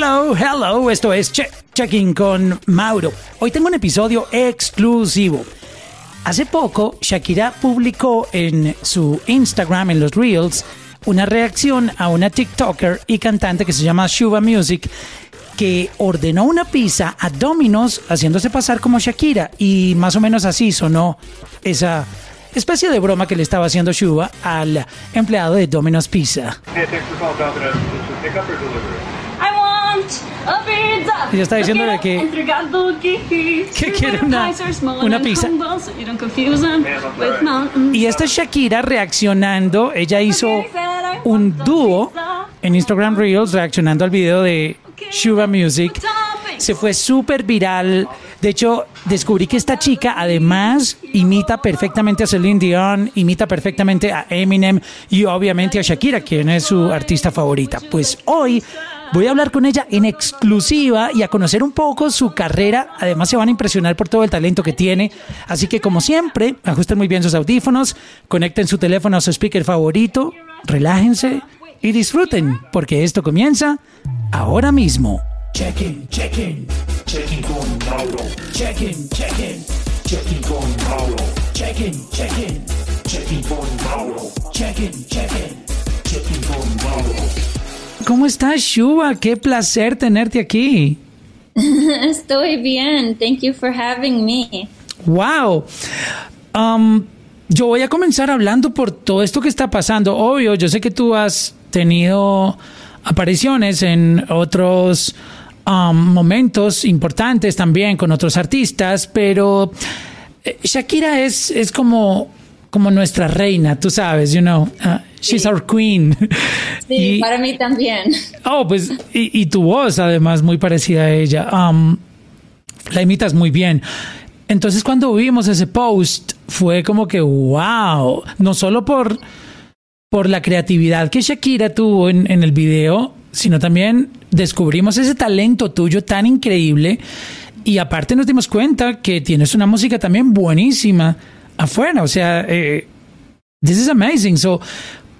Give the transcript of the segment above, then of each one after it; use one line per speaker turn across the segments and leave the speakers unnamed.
Hello, hello, esto es che Checking con Mauro. Hoy tengo un episodio exclusivo. Hace poco, Shakira publicó en su Instagram, en los Reels, una reacción a una TikToker y cantante que se llama Shuba Music, que ordenó una pizza a Domino's haciéndose pasar como Shakira y más o menos así sonó esa especie de broma que le estaba haciendo Shuba al empleado de Domino's Pizza. Ella está diciéndole que-
que,
quiere una- una pizza. Y esta es Shakira reaccionando. Ella hizo un dúo en Instagram Reels reaccionando al video de Shuba Music. Se fue súper viral. De hecho, descubrí que esta chica además imita perfectamente a Celine Dion, imita perfectamente a Eminem y obviamente a Shakira, quien es su artista favorita. Pues hoy voy a hablar con ella en exclusiva y a conocer un poco su carrera. Además, se van a impresionar por todo el talento que tiene. Así que, como siempre, ajusten muy bien sus audífonos, conecten su teléfono a su speaker favorito, relájense y disfruten, porque esto comienza ahora mismo.
Check-in, check-in, check-in con Mauro. Check-in, check-in, check-in con Mauro. Check-in, check-in, check-in con Mauro. Check-in, check-in, check-in con Mauro.
¿Cómo estás, Shuba? Qué placer tenerte aquí.
Estoy bien. Thank you for having me.
Wow. Um, yo voy a comenzar hablando por todo esto que está pasando. Obvio, yo sé que tú has tenido apariciones en otros um, momentos importantes también con otros artistas, pero eh, Shakira es, es como, como nuestra reina, tú sabes, you know, uh, she's our queen.
Sí,
Y-
para mí también.
Oh, pues, y, y tu voz además muy parecida a ella. Um, la imitas muy bien. Entonces cuando vimos ese post fue como que wow, no solo por, por la creatividad que Shakira tuvo en, en el video, sino también descubrimos ese talento tuyo tan increíble y aparte nos dimos cuenta que tienes una música también buenísima afuera, o sea, eh, this is amazing. So,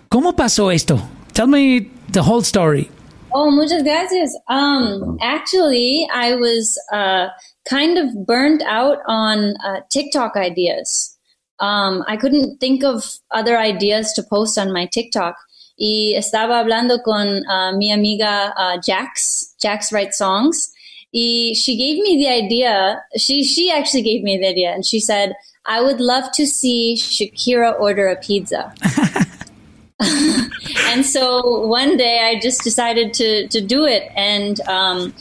¿cómo pasó esto? Tell me the whole story.
Oh, muchas gracias. Um, actually, I was uh, kind of burned out on uh, TikTok ideas. Um, I couldn't think of other ideas to post on my TikTok. Y estaba hablando con uh, mi amiga uh, Jax. Jax writes songs. Y she gave me the idea. She she actually gave me the idea, and she said, "I would love to see Shakira order a pizza." and so one day I just decided to to do it, and um,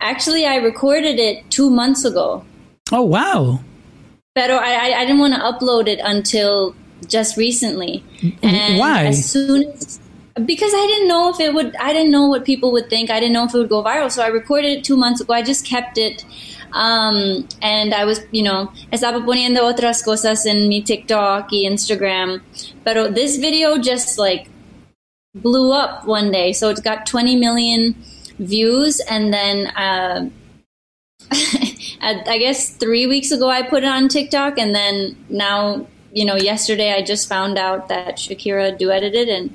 actually I recorded it two months ago.
Oh, wow.
I, I, I didn't want to upload it until just recently. And
Why?
As soon as because I didn't know if it would. I didn't know what people would think. I didn't know if it would go viral. So I recorded it two months ago. I just kept it. Um, and I was, you know, estaba poniendo otras cosas en mi TikTok y Instagram. Pero this video just like blew up one day. So it got 20 million views. And then, uh, I guess three weeks ago I put it on TikTok. And then now, you know, yesterday I just found out that Shakira duetted it and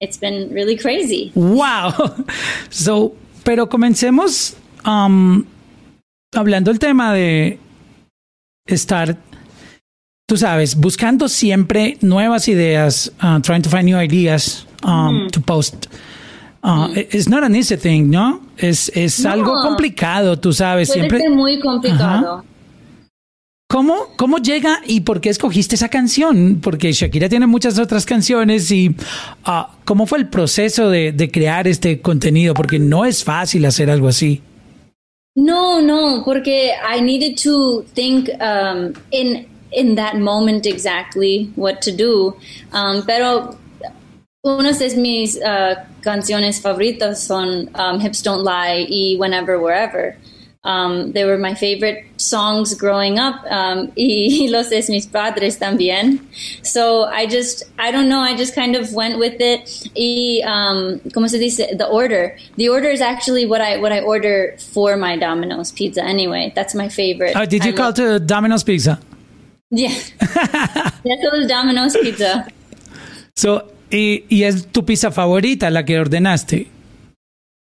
it's been really crazy.
Wow. So, pero comencemos um, hablando el tema de estar, tú sabes, buscando siempre nuevas ideas, uh, trying to find new ideas um, to post. Uh, It's not an easy thing, ¿no? Es, es
No.
algo complicado, tú sabes,
Puede
siempre.
ser muy complicado.
¿Cómo, ¿Cómo llega y por qué escogiste esa canción? Porque Shakira tiene muchas otras canciones y ah, ¿cómo fue el proceso de, de crear este contenido? Porque no es fácil hacer algo así.
No, no, porque I needed to think um, in in that moment exactly what to do. Um, pero unas de mis uh, canciones favoritas son um, "Hips Don't Lie" y "Whenever Wherever." Um, they were my favorite songs growing up, um, y los de mis padres también. So I just, I don't know, I just kind of went with it. Y, um, como se dice, the order. The order is actually what I what I order for my Domino's pizza. Anyway, that's my favorite.
Oh, did
I
you call
love-
to Domino's Pizza?
Yeah, that's all Domino's pizza.
So, y, y es tu pizza favorita la que ordenaste.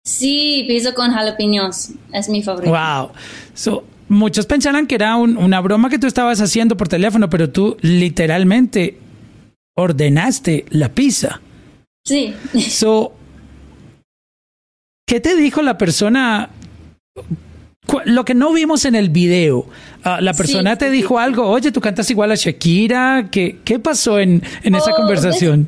Sí, pizza con jalapeños. Es mi favorito.
Wow. So, muchos pensarán que era un- una broma que tú estabas haciendo por teléfono, pero tú literalmente ordenaste la pizza.
Sí.
So, ¿qué te dijo la persona? Lo que no vimos en el video, ah, la persona
Sí,
te dijo algo, oye, tú cantas igual a Shakira, ¿qué, qué pasó en, en esa
Oh,
conversación?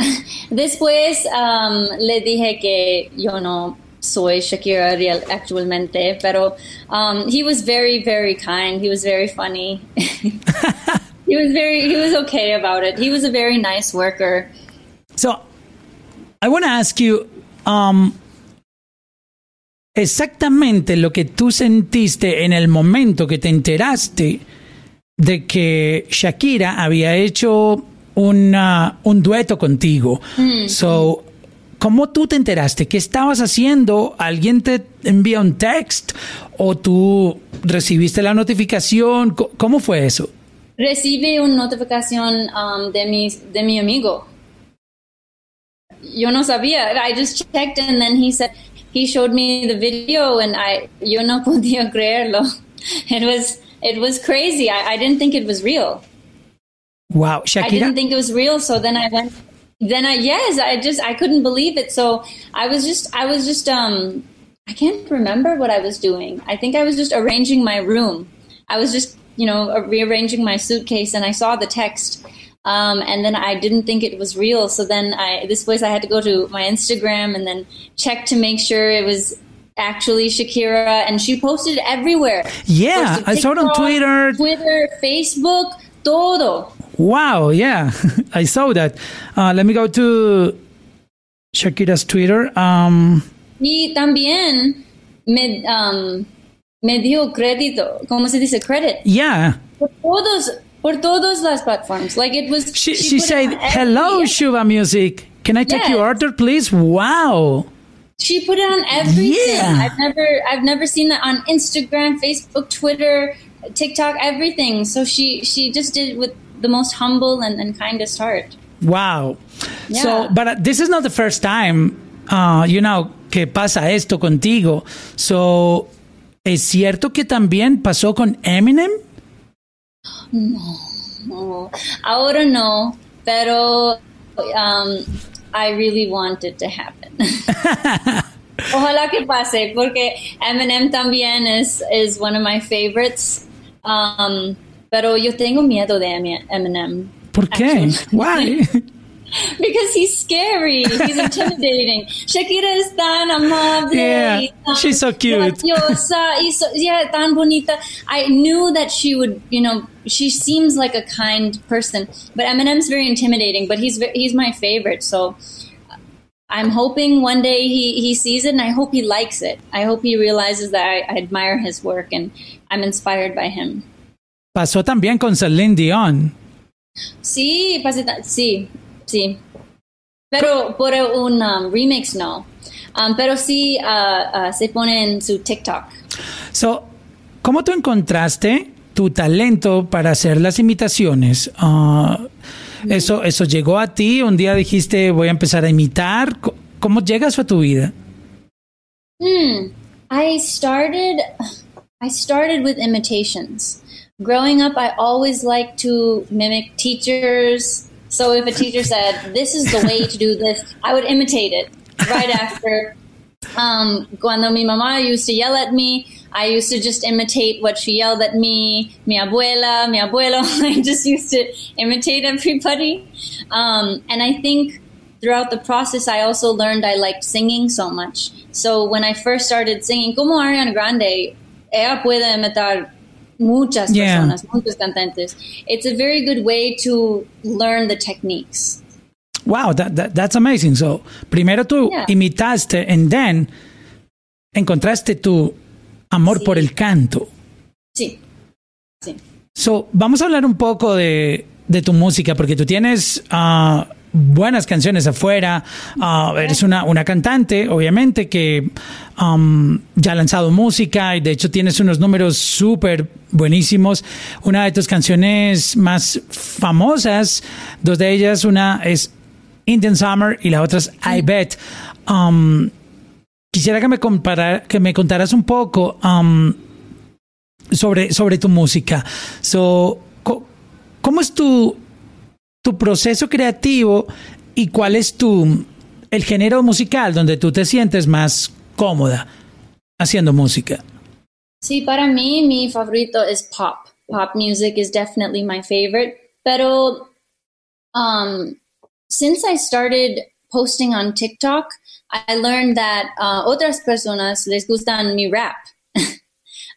Después um, le dije que yo no soy Shakira real, actualmente, pero um, he was very, very kind. He was very funny. he was very, he was okay about it. He was a very nice worker.
So, I want to ask you, um, exactamente lo que tú sentiste en el momento que te enteraste de que Shakira había hecho una, un dueto contigo. So, ¿cómo tú te enteraste? ¿Qué estabas haciendo? ¿Alguien te envía un text? ¿O tú recibiste la notificación? ¿Cómo fue eso?
Recibí una notificación um, de, mi, de mi amigo. Yo no sabía. I just checked and then he said, he showed me the video and I, yo no podía creerlo. It was, it was crazy. I, I didn't think it was real.
Wow, Shakira.
I didn't think it was real. So then I went, then I, yes, I just, I couldn't believe it. So I was just, I was just, um, I can't remember what I was doing. I think I was just arranging my room. I was just, you know, rearranging my suitcase and I saw the text. Um, and then I didn't think it was real. So then I, this place I had to go to my Instagram and then check to make sure it was actually Shakira. And she posted everywhere.
Yeah,
Posted
I saw it on Twitter.
Twitter, Facebook, todo.
Wow, yeah, I saw that. Uh, let me go to Shakira's Twitter. Um,
Y también me, um, me dio crédito, ¿cómo se dice? Credit.
yeah,
Por todos, por todas las platforms. Like it was.
she, she,
it
said, "Hello, Shuba Music. Can I take
Yes.
your order, please?" Wow.
She put it on everything.
Yeah.
I've never, I've never seen that on Instagram, Facebook, Twitter, TikTok, everything. So she, she just did it with the most humble and, and kindest heart.
Wow. So, but uh, this is not the first time, uh, you know, que pasa esto contigo. So, ¿es cierto que también pasó con Eminem?
No, no. ahora no, pero um, I really want it to happen. Ojalá que pase, porque Eminem también es is one of my favorites. Um, pero yo tengo miedo de Emi- Eminem
¿Por qué?
Actually.
Why?
because he's scary. He's intimidating. Shakira es tan amable.
Yeah,
tan
she's so cute.
graciosa so- yeah, tan bonita. I knew that she would, you know, she seems like a kind person, but Eminem's very intimidating. But he's he's my favorite, so. Uh, I'm hoping one day he, he sees it and I hope he likes it. I hope he realizes that I, I admire his work and I'm inspired by him.
Pasó también con Celine Dion.
Sí, pasita- sí, sí. Pero por un um, remix no. Um, pero sí uh, uh, se pone en su TikTok.
So, ¿cómo tú encontraste tu talento para hacer las imitaciones? Ah, eso, eso llegó a ti, un día dijiste voy a empezar a imitar. ¿Cómo llega eso a tu vida?
Hmm. I started. I started with imitations. Growing up, I always liked to mimic teachers. So if a teacher said, "This is the way to do this," I would imitate it right after. Um, cuando mi mamá used to yell at me, I used to just imitate what she yelled at me. Mi abuela, mi abuelo. I just used to imitate everybody. Um, and I think throughout the process, I also learned I liked singing so much. So when I first started singing, como Ariana Grande, ella puede imitar muchas
Yeah.
personas, muchos cantantes. It's a very good way to learn the techniques.
Wow, that, that- that's amazing. So, primero tú
Yeah.
imitaste and then encontraste tu amor
Sí.
por el canto.
Sí. Sí.
So, vamos a hablar un poco de, de tu música, porque tú tienes ah, buenas canciones afuera, ah, eres una, una cantante, obviamente, que um, ya ha lanzado música y de hecho tienes unos números súper buenísimos. Una de tus canciones más famosas, dos de ellas, una es Indian Summer y la otra es I Bet. Um, quisiera que me, compara, que me contaras un poco um, sobre, sobre tu música. So, ¿Cómo es tu, tu proceso creativo y cuál es tu el género musical donde tú te sientes más cómoda haciendo música?
Sí, para mí mi favorito es pop. Pop music is definitely my favorite. Pero um, since I started posting on TikTok, I learned that uh, otras personas les gustan mi rap.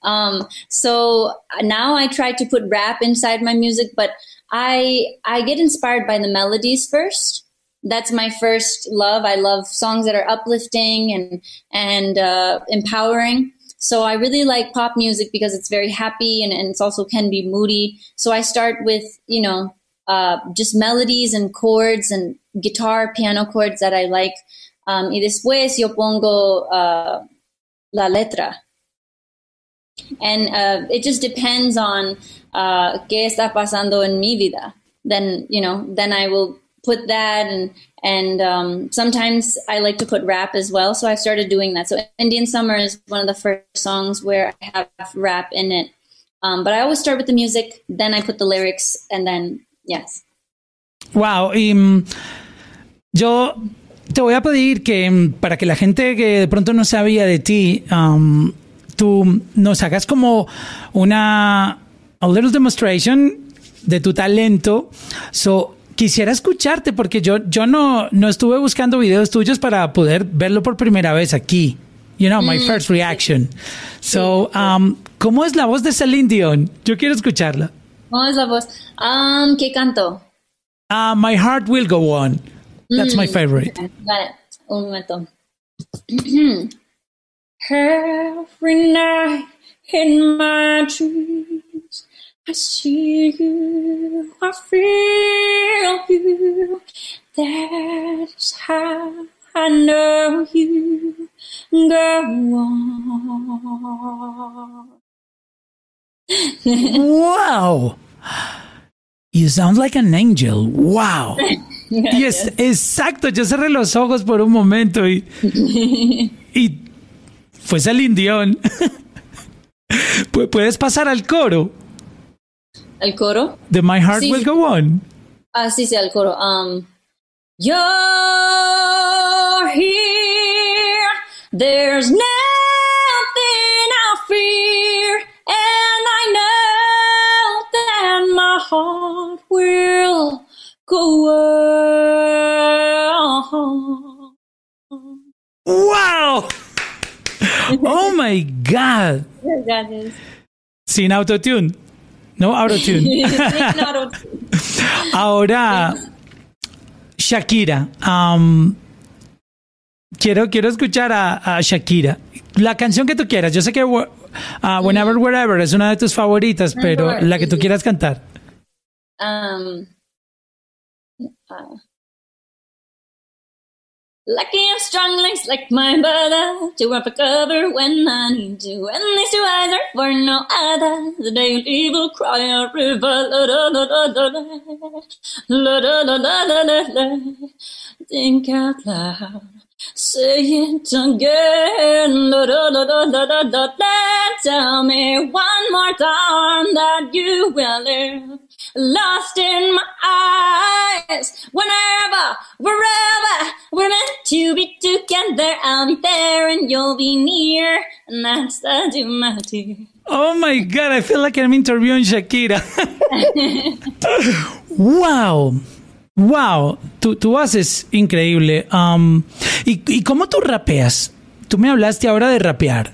um, so now I try to put rap inside my music, but I I get inspired by the melodies first. That's my first love. I love songs that are uplifting and and uh, empowering. So I really like pop music because it's very happy and, and it's also can be moody. So I start with, you know, uh, just melodies and chords and guitar, piano chords that I like. Um, y después yo pongo uh, la letra. And uh, it just depends on uh, qué está pasando en mi vida. Then, you know, then I will put that and and um, sometimes I like to put rap as well. So I started doing that. So Indian Summer is one of the first songs where I have rap in it. Um, but I always start with the music, then I put the lyrics, and then yes.
Wow, mm, yo te voy a pedir que mm, para que la gente que de pronto no sabía de ti, um, tú nos hagas como una a little demonstration de tu talento. So, quisiera escucharte porque yo, yo no, no estuve buscando videos tuyos para poder verlo por primera vez aquí. You know, my first reaction. So, um, ¿cómo es la voz de Celine Dion? Yo quiero escucharla.
¿Cómo es la voz? Um, ¿Qué canto?
Uh, my heart will go on. That's my favorite.
Got it. Un momento. Every night in my dreams, I see you, I feel you. That's how I know you go on.
Wow. You sound like an angel. Wow. Y es exacto, yo cerré los ojos por un momento y, y fue Celine Dion. Pu- Puedes pasar al coro
¿El coro?
de My Heart
Sí.
Will Go On.
Ah, sí, sí, el coro. Um, you're here. There's nothing I fear, and I know that my heart will go on.
My God.
Is.
Sin autotune. No autotune. Ahora, Shakira. um, quiero, quiero escuchar a, a Shakira. La canción que tú quieras. Yo sé que uh, Whenever, Wherever es una de tus favoritas, pero la que tú quieras cantar.
Um, uh, lucky I'm strong legs like my brother to run for cover when I need to. And these two eyes are for no other. The day you leave will cry a river. La da da da da da. La da da da da da da. Think out loud. Say it again. La da da da da da da da. Tell me one more time that you will live. Lost in my eyes. Whenever, wherever meant to be together, I'll be there and you'll be near. And that's the duality.
Oh my God, I feel like I'm interviewing Shakira. wow. Wow, tu, tu voz es increíble. Um, ¿y, ¿Y cómo tú rapeas? Tú me hablaste ahora de rapear.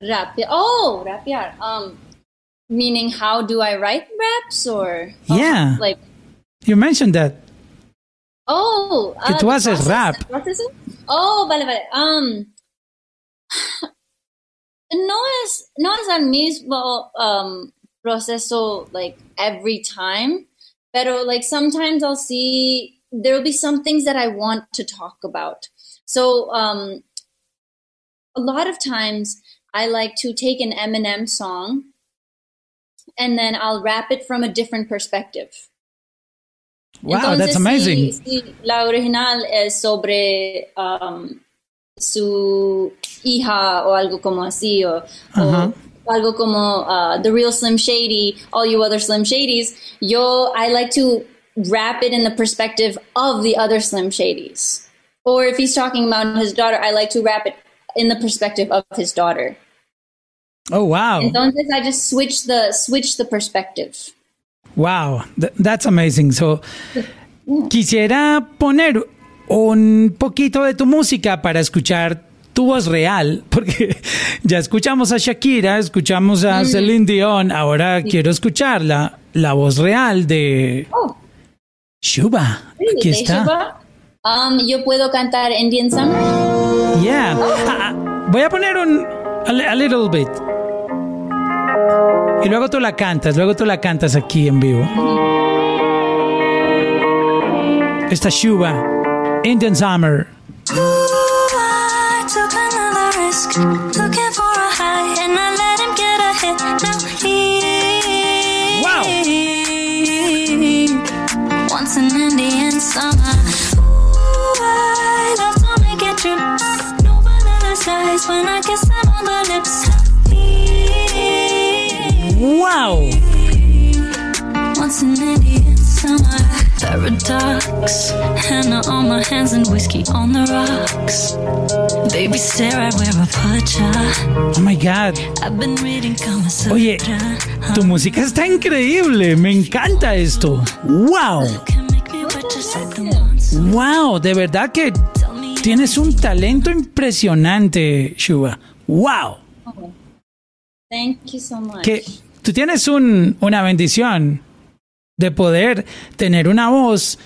Rap. Oh, rapear. Um, meaning how do I write raps or? oh,
Yeah.
Like,
You mentioned that.
Oh.
Que
ah,
tú haces
process-
rap.
Oh, vale, vale. Um, no es, no es el mismo um, proceso like every time, pero like sometimes I'll see there will be some things that I want to talk about. So um, a lot of times I like to take an Eminem song and then I'll rap it from a different perspective.
Wow,
Entonces,
that's amazing.
Si, si la original es sobre um, su hija o algo como así, o, o algo como uh, The Real Slim Shady, All You Other Slim Shadys, yo, I like to wrap it in the perspective of the other Slim Shadys. Or if he's talking about his daughter, I like to wrap it in the perspective of his daughter.
Oh, wow.
Entonces I just switch the switch the perspective.
Wow, th- that's amazing. So, quisiera poner un poquito de tu música para escuchar tu voz real, porque ya escuchamos a Shakira, escuchamos a Celine Dion, ahora quiero escuchar la, la voz real de
Oh,
Shuba. Aquí está.
Shiva? Um, yo puedo cantar Indian Summer.
Yeah. Ah, ah, voy a poner un a little bit. Y luego tú la cantas, luego tú la cantas aquí en vivo. Esta Shuba, Indian Summer.
I
Wow.
wants an Indian summer. Paradox. Henna on my hands and whiskey on the rocks. Baby, stare, I wear a pacha.
Oh my God.
I've been reading Kama Sutra.
Oye, tu música está increíble. Me encanta esto. Wow. Wow. De verdad que tienes un talento impresionante, Shuba. Wow.
Thank you so much.
que tú tienes un- una bendición de poder tener una voz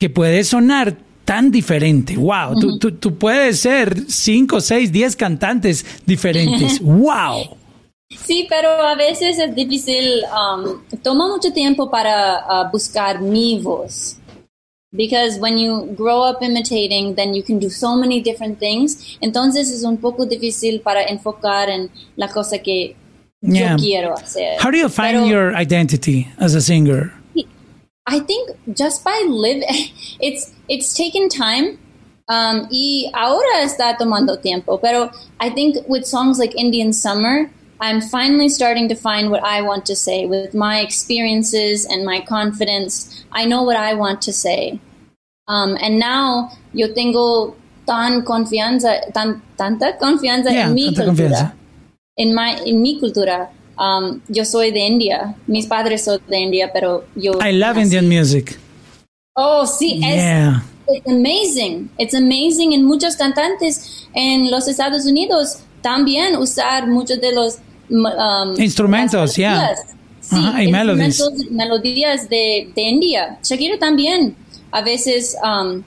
que puede sonar tan diferente. Wow, tú, tú- tú puedes ser cinco, seis, diez cantantes diferentes. Wow.
Sí, pero a veces es difícil, um, toma mucho tiempo para uh, buscar mi voz. Because when you grow up imitating, then you can do so many different things. Entonces es un poco difícil para enfocar en la cosa que
Yeah.
yo quiero hacer.
How do you find
Pero
your identity as a singer?
I think just by live, it's it's taken time. Um, y ahora está tomando tiempo, pero I think with songs like Indian Summer, I'm finally starting to find what I want to say with my experiences and my confidence. I know what I want to say. Um, and now yo tengo tan confianza, tan, tanta confianza
Yeah,
en mi cultura.
confianza.
En, my, en mi cultura. Um, yo soy de India. Mis padres son de India, pero yo.
I love
nací-
Indian music.
Oh, sí, es
Yeah.
it's amazing. It's amazing. En muchos cantantes en los Estados Unidos también usar muchos de los um,
Instrumentos,
melodías. Sí,
Ajá, y melodies.
instrumentos, melodías de, de India. Shakira también. A veces, um,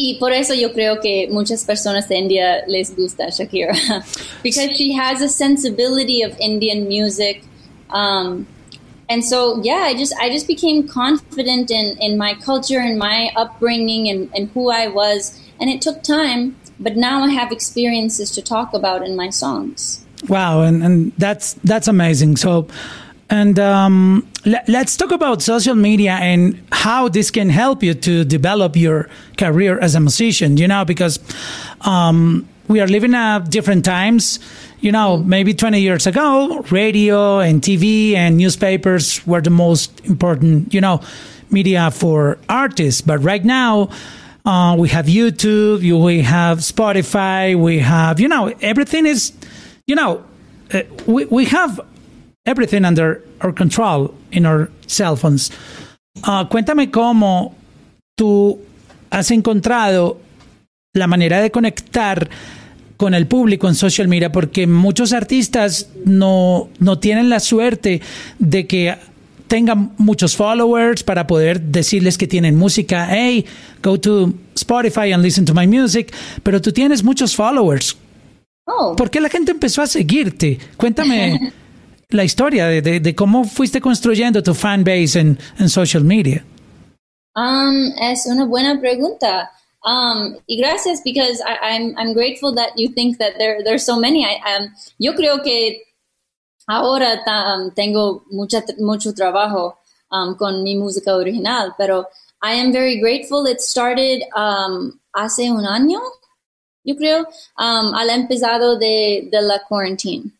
y por eso yo creo que muchas personas de India les gusta Shakira. because she has a sensibility of Indian music. Um, and so yeah i just i just became confident in in my culture and my upbringing and and who i was and it took time but now i have experiences to talk about in my songs
Wow, and, and that's that's amazing. So, and um, le- let's talk about social media and how this can help you to develop your career as a musician. You know, because um, we are living at different times. You know, maybe 20 years ago, radio and TV and newspapers were the most important, you know, media for artists. But right now, uh, we have YouTube, you- we have Spotify, we have, you know, everything is, you know, uh, we, we have everything under our control in our cell phones. Ah, cuéntame cómo tú has encontrado la manera de conectar con el público en social media, porque muchos artistas no, no tienen la suerte de que tengan muchos followers para poder decirles que tienen música. Hey, go to Spotify and listen to my music. Pero tú tienes muchos followers.
oh
¿Por qué la gente empezó a seguirte? Cuéntame la historia de, de- de cómo fuiste construyendo tu fan base en, en social media.
um es una buena pregunta um y gracias because I, i'm i'm grateful that you think that there there's so many I, um, yo creo que ahora um, tengo mucha, mucho trabajo um, con mi música original, pero I am very grateful. It started um, hace un año, yo creo, um, al empezado de, de la quarantine.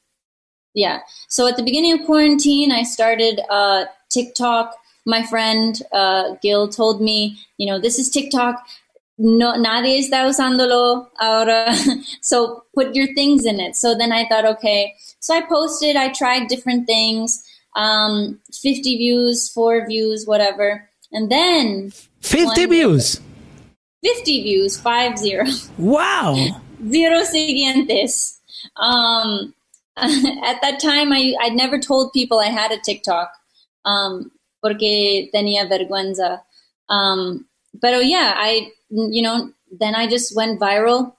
Yeah. So at the beginning of quarantine, I started uh, TikTok. My friend uh, Gil told me, you know, this is TikTok. No, nadie está usándolo ahora. so put your things in it. So then I thought, okay. So I posted. I tried different things. Um, 50 views, four views, whatever. And then
50 views.
50 views, five zero.
Wow.
zero siguientes. Um, at that time, I I'd never told people I had a TikTok, um, porque tenía vergüenza. Um, but yeah, I you know then I just went viral,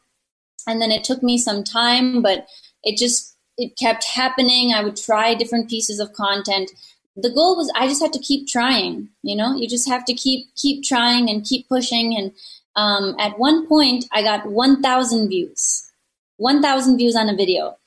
and then it took me some time, but it just it kept happening. I would try different pieces of content. The goal was I just had to keep trying. You know, you just have to keep keep trying and keep pushing. And um, at one point, I got 1,000 views, 1,000 views on a video.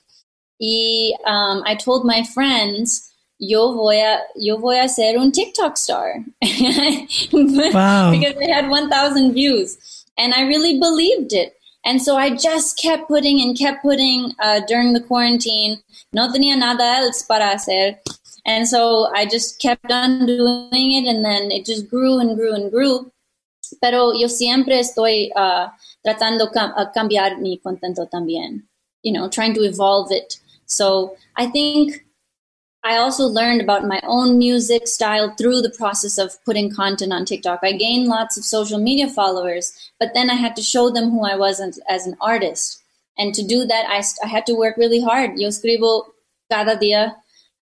Y um, I told my friends, yo voy a, yo voy a ser un TikTok star.
Wow.
because I had 1,000 views. And I really believed it. And so I just kept putting and kept putting uh, during the quarantine. No tenía nada else para hacer. And so I just kept on doing it and then it just grew and grew and grew. Pero yo siempre estoy uh, tratando cam- a cambiar mi contento también. You know, trying to evolve it. So I think I also learned about my own music style through the process of putting content on TikTok. I gained lots of social media followers, but then I had to show them who I was as, an artist. And to do that, I, I had to work really hard. Yo escribo cada día.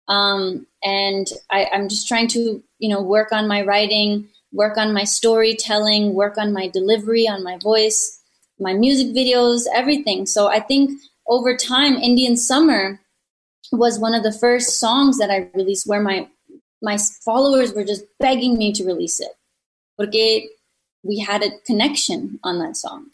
Um, and I, I'm just trying to, you know, work on my writing, work on my storytelling, work on my delivery, on my voice, my music videos, everything. So I think over time, Indian Summer was one of the first songs that I released where my my followers were just begging me to release it. Porque we had a connection on that song.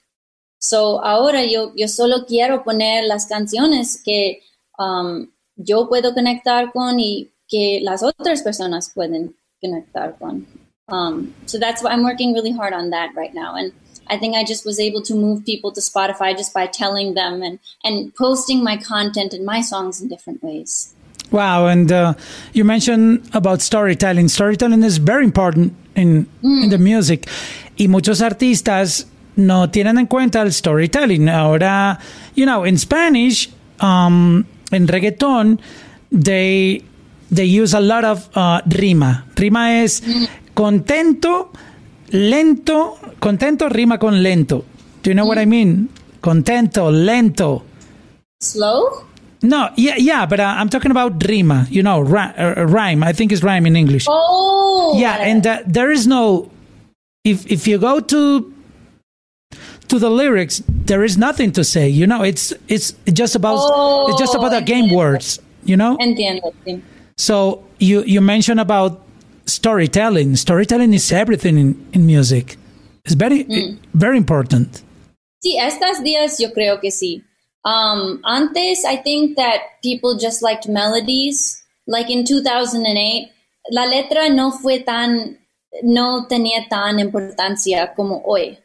So ahora yo, yo solo quiero poner las canciones que um, yo puedo conectar con y que las otras personas pueden conectar con. Um, so that's why I'm working really hard on that right now. And I think I just was able to move people to Spotify just by telling them and, and posting my content and my songs in different ways.
Wow, and uh, you mentioned about storytelling. Storytelling is very important in, in the music. Y muchos artistas no tienen en cuenta el storytelling. Ahora, you know, in Spanish, um, in reggaeton, they they use a lot of uh, rima. Rima es contento, lento, contento rima con lento. Do you know what I mean? Contento, lento.
Slow?
No, yeah, yeah, but uh, I'm talking about rima. You know, ri- uh, rhyme. I think it's rhyme in English.
Oh!
yeah, and uh, there is no. If if you go to to the lyrics, there is nothing to say. You know, it's it's just about it's just about the game
entiendo.
words. You know,
Entiendo,
so you you mentioned about storytelling. Storytelling is everything in in music. It's very very important.
Sí, estas días yo creo que sí. Um, antes, I think that people just liked melodies. Like in 2008, la letra no fue tan, no tenía tan importancia como hoy.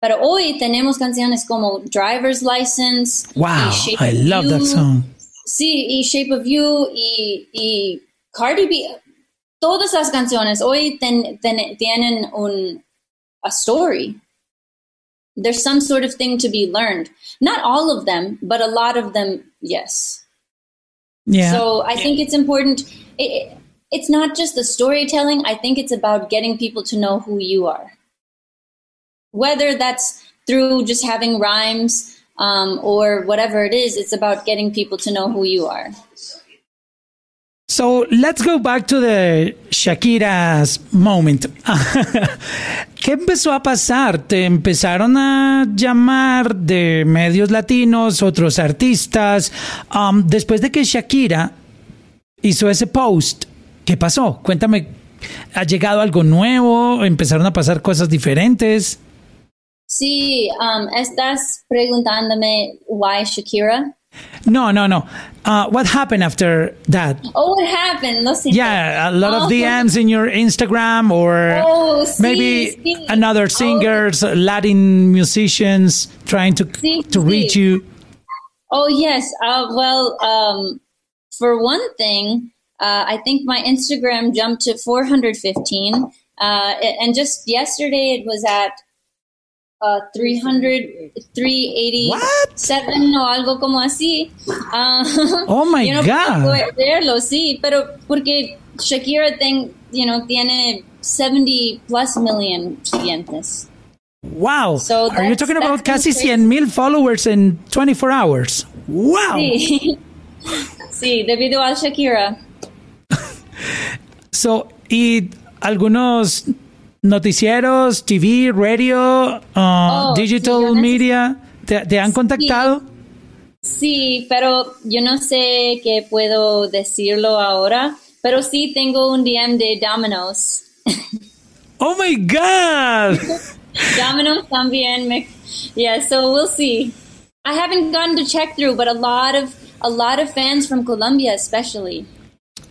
Pero hoy tenemos canciones como Driver's License.
Wow, I love that song.
Sí, y Shape of You y, y Cardi B. Todas las canciones hoy ten- ten- tienen un a story. There's some sort of thing to be learned. Not all of them, but a lot of them, yes.
Yeah.
So I think it's important. It, it- it's not just the storytelling. I think it's about getting people to know who you are. Whether that's through just having rhymes um, or whatever it is, it's about getting people to know who you are.
So let's go back to the Shakira's moment. ¿Qué empezó a pasar? ¿Te empezaron a llamar de medios latinos, otros artistas? Um, después de que Shakira hizo ese post, ¿qué pasó? Cuéntame, ¿ha llegado algo nuevo? ¿Empezaron a pasar cosas diferentes?
Sí, um, estás preguntándome why Shakira.
No, no, no. Uh, what happened after that?
Oh, what happened? Lo siento.
Yeah, a lot
Oh,
of DMs in your Instagram or
Oh, sí,
maybe
sí.
another
Oh.
singers, Latin musicians trying to
Sí,
to reach you.
Oh yes. Uh, well, um, for one thing, uh, I think my Instagram jumped to 415, uh, and just yesterday it was at uh, 300, 387 o algo como así. Uh,
Oh my
yo no
God.
puedo verlo, sí, pero porque Shakira ten, you know, tiene 70 plus million siguientes.
Wow.
So
Are you talking about casi
crazy.
100 mil followers in 24 hours? Wow.
Sí. sí, debido a Shakira.
So, y algunos noticieros, TV, radio, uh,
Oh,
digital
sí,
media, ¿te, te han contactado?
Sí, pero yo no sé qué puedo decirlo ahora, pero sí tengo un DM de Domino's.
Oh my God.
Domino's también me, yeah, so we'll see. I haven't gotten to check through, but a lot of a lot of fans from Colombia, especially.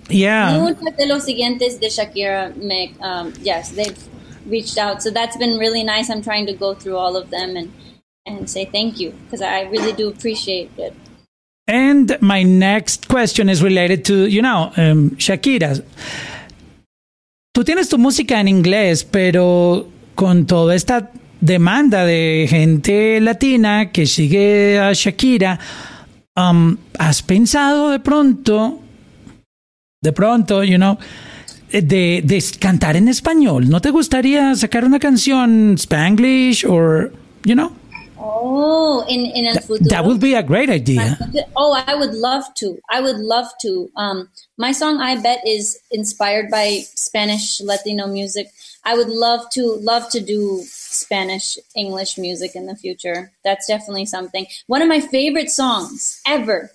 Yeah.
Muchos de los siguientes de Shakira, me, um, yes, they've reached out, so that's been really nice. I'm trying to go through all of them and and say thank you because I really do appreciate it.
And my next question is related to, you know, um, Shakira. Tú tienes tu música en inglés, pero con toda esta demanda de gente latina que sigue a Shakira, um, ¿has pensado de pronto, de pronto, you know, de, de cantar en español? ¿No te gustaría sacar una canción Spanglish or, you know?
Oh, in in el futuro.
That would be a great idea.
Oh, I would love to. I would love to. Um, my song "I Bet" is inspired by Spanish Latino music. I would love to love to do Spanish English music in the future. That's definitely something. One of my favorite songs ever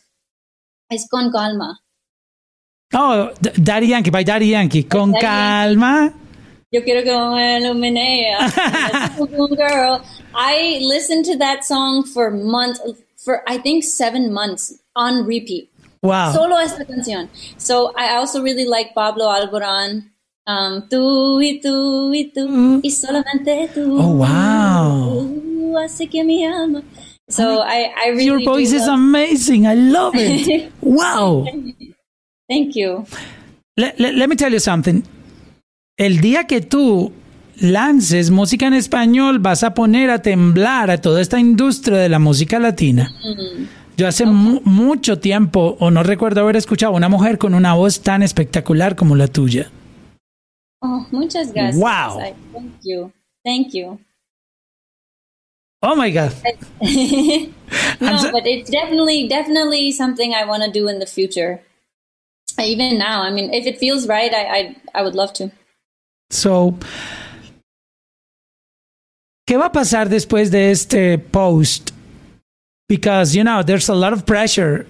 is "Con Calma."
Oh, Daddy Yankee, by Daddy Yankee. Con
Daddy
calma.
Yo quiero que me ilumine. girl. I listened to that song for months, for I think seven months on repeat.
Wow.
Solo esta canción. So I also really like Pablo Alborán. Um, tú y tú y tú y solamente tú.
Oh, wow.
Tú hace que. So I, I really
Your voice is amazing. I love it. wow.
Thank you.
Let, let- let me tell you something. El día que tú lances música en español, vas a poner a temblar a toda esta industria de la música latina. Yo hace mu- mucho tiempo, o no recuerdo haber escuchado a una mujer con una voz tan espectacular como la tuya.
Oh, muchas gracias.
Wow.
I- thank you. Thank you.
Oh my God.
no,
so-
but it's definitely, definitely something I want to do in the future. Even now, I mean, if it feels right, I, I, I would love to.
So, ¿qué va a pasar después de este post? Because, you know, there's a lot of pressure.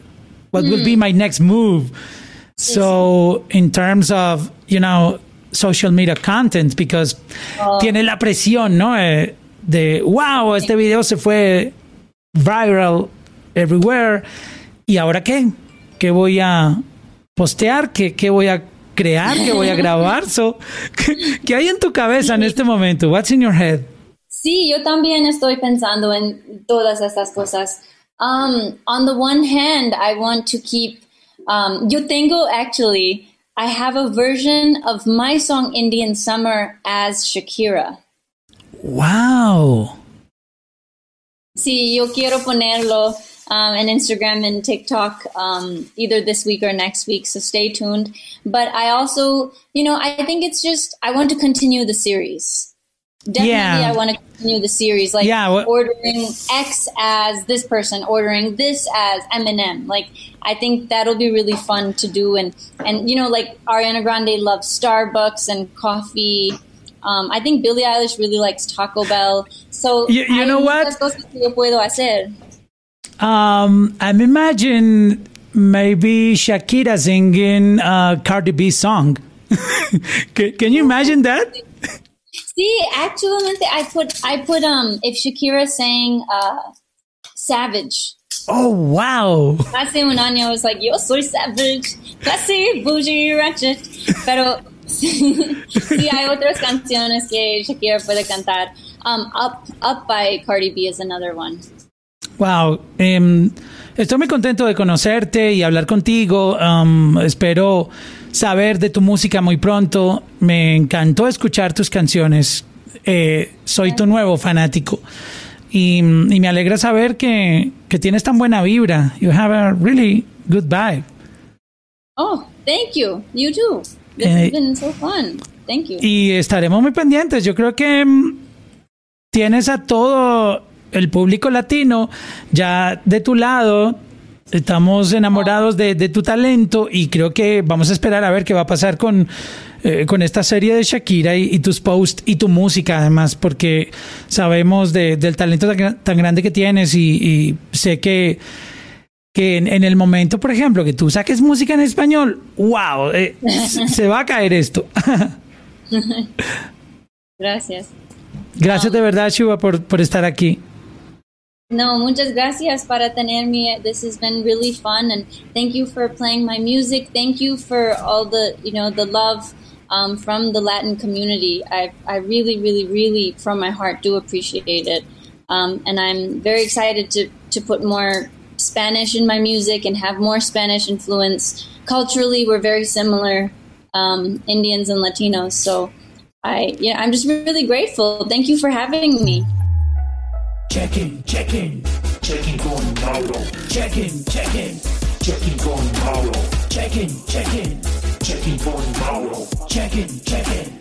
What will be my next move? So, in terms of, you know, social media content, because tiene la presión, ¿no? Eh, de, wow, este video se fue viral everywhere. ¿Y ahora qué? ¿Qué voy a postear? ¿Qué, qué voy a crear? ¿Qué voy a grabar? So, ¿qué, qué hay en tu cabeza en este momento? What's in your head?
Sí, yo también estoy pensando en todas estas cosas. Um, on the one hand, I want to keep. Um, yo tengo actually. I have a version of my song Indian Summer as Shakira.
Wow.
Sí, yo quiero ponerlo um, en Instagram and TikTok um, either this week or next week, so stay tuned. But I also, you know, I think it's just, I want to continue the series. Definitely,
Yeah.
I want to continue the series. Like
Yeah, wha-
ordering X as this person, ordering this as Eminem. Like, I think that'll be really fun to do. And, and you know, like Ariana Grande loves Starbucks and coffee. Um, I think Billie Eilish really likes Taco Bell. So
You- you know what?
muchas cosas que yo puedo hacer.
Um, I'm imagine maybe Shakira singing a Cardi B song. can, can you imagine that?
See, actually, I put I put um if Shakira sang uh Savage
Oh, wow.
Hace un año was like, yo soy savage, classy, bougie, ratchet. Pero sí, sí, hay otras canciones que Shakira puede cantar. Um, Up, Up by Cardi B is another one.
Wow. em, estoy muy contento de conocerte y hablar contigo. Um, espero saber de tu música muy pronto. Me encantó escuchar tus canciones. Eh, soy tu nuevo fanático. Y, y me alegra saber que, que tienes tan buena vibra. You have a really good vibe.
Oh, thank you. You too. This
Eh,
has been so fun. Thank you.
Y estaremos muy pendientes. Yo creo que mm, tienes a todo el público latino ya de tu lado. Estamos enamorados de, de tu talento y creo que vamos a esperar a ver qué va a pasar con, eh, con esta serie de Shakira y, y tus posts y tu música además, porque sabemos de- del talento tan, gra- tan grande que tienes y, y sé que, que en, en el momento, por ejemplo, que tú saques música en español, wow, eh, se va a caer esto.
Gracias.
Gracias de verdad, Shuba, por, por estar aquí.
No, muchas gracias para tenerme. This has been really fun, and thank you for playing my music. Thank you for all the, you know, the love um, from the Latin community. I, I really, really, really, from my heart, do appreciate it. Um, and I'm very excited to to put more Spanish in my music and have more Spanish influence. Culturally, we're very similar, um, Indians and Latinos. So I, yeah, I'm just really grateful. Thank you for having me.
Check in, check in, check in con Mauro. Check in, check in, check in con Mauro.
Check in, check in, check in con Mauro. Check in, check in.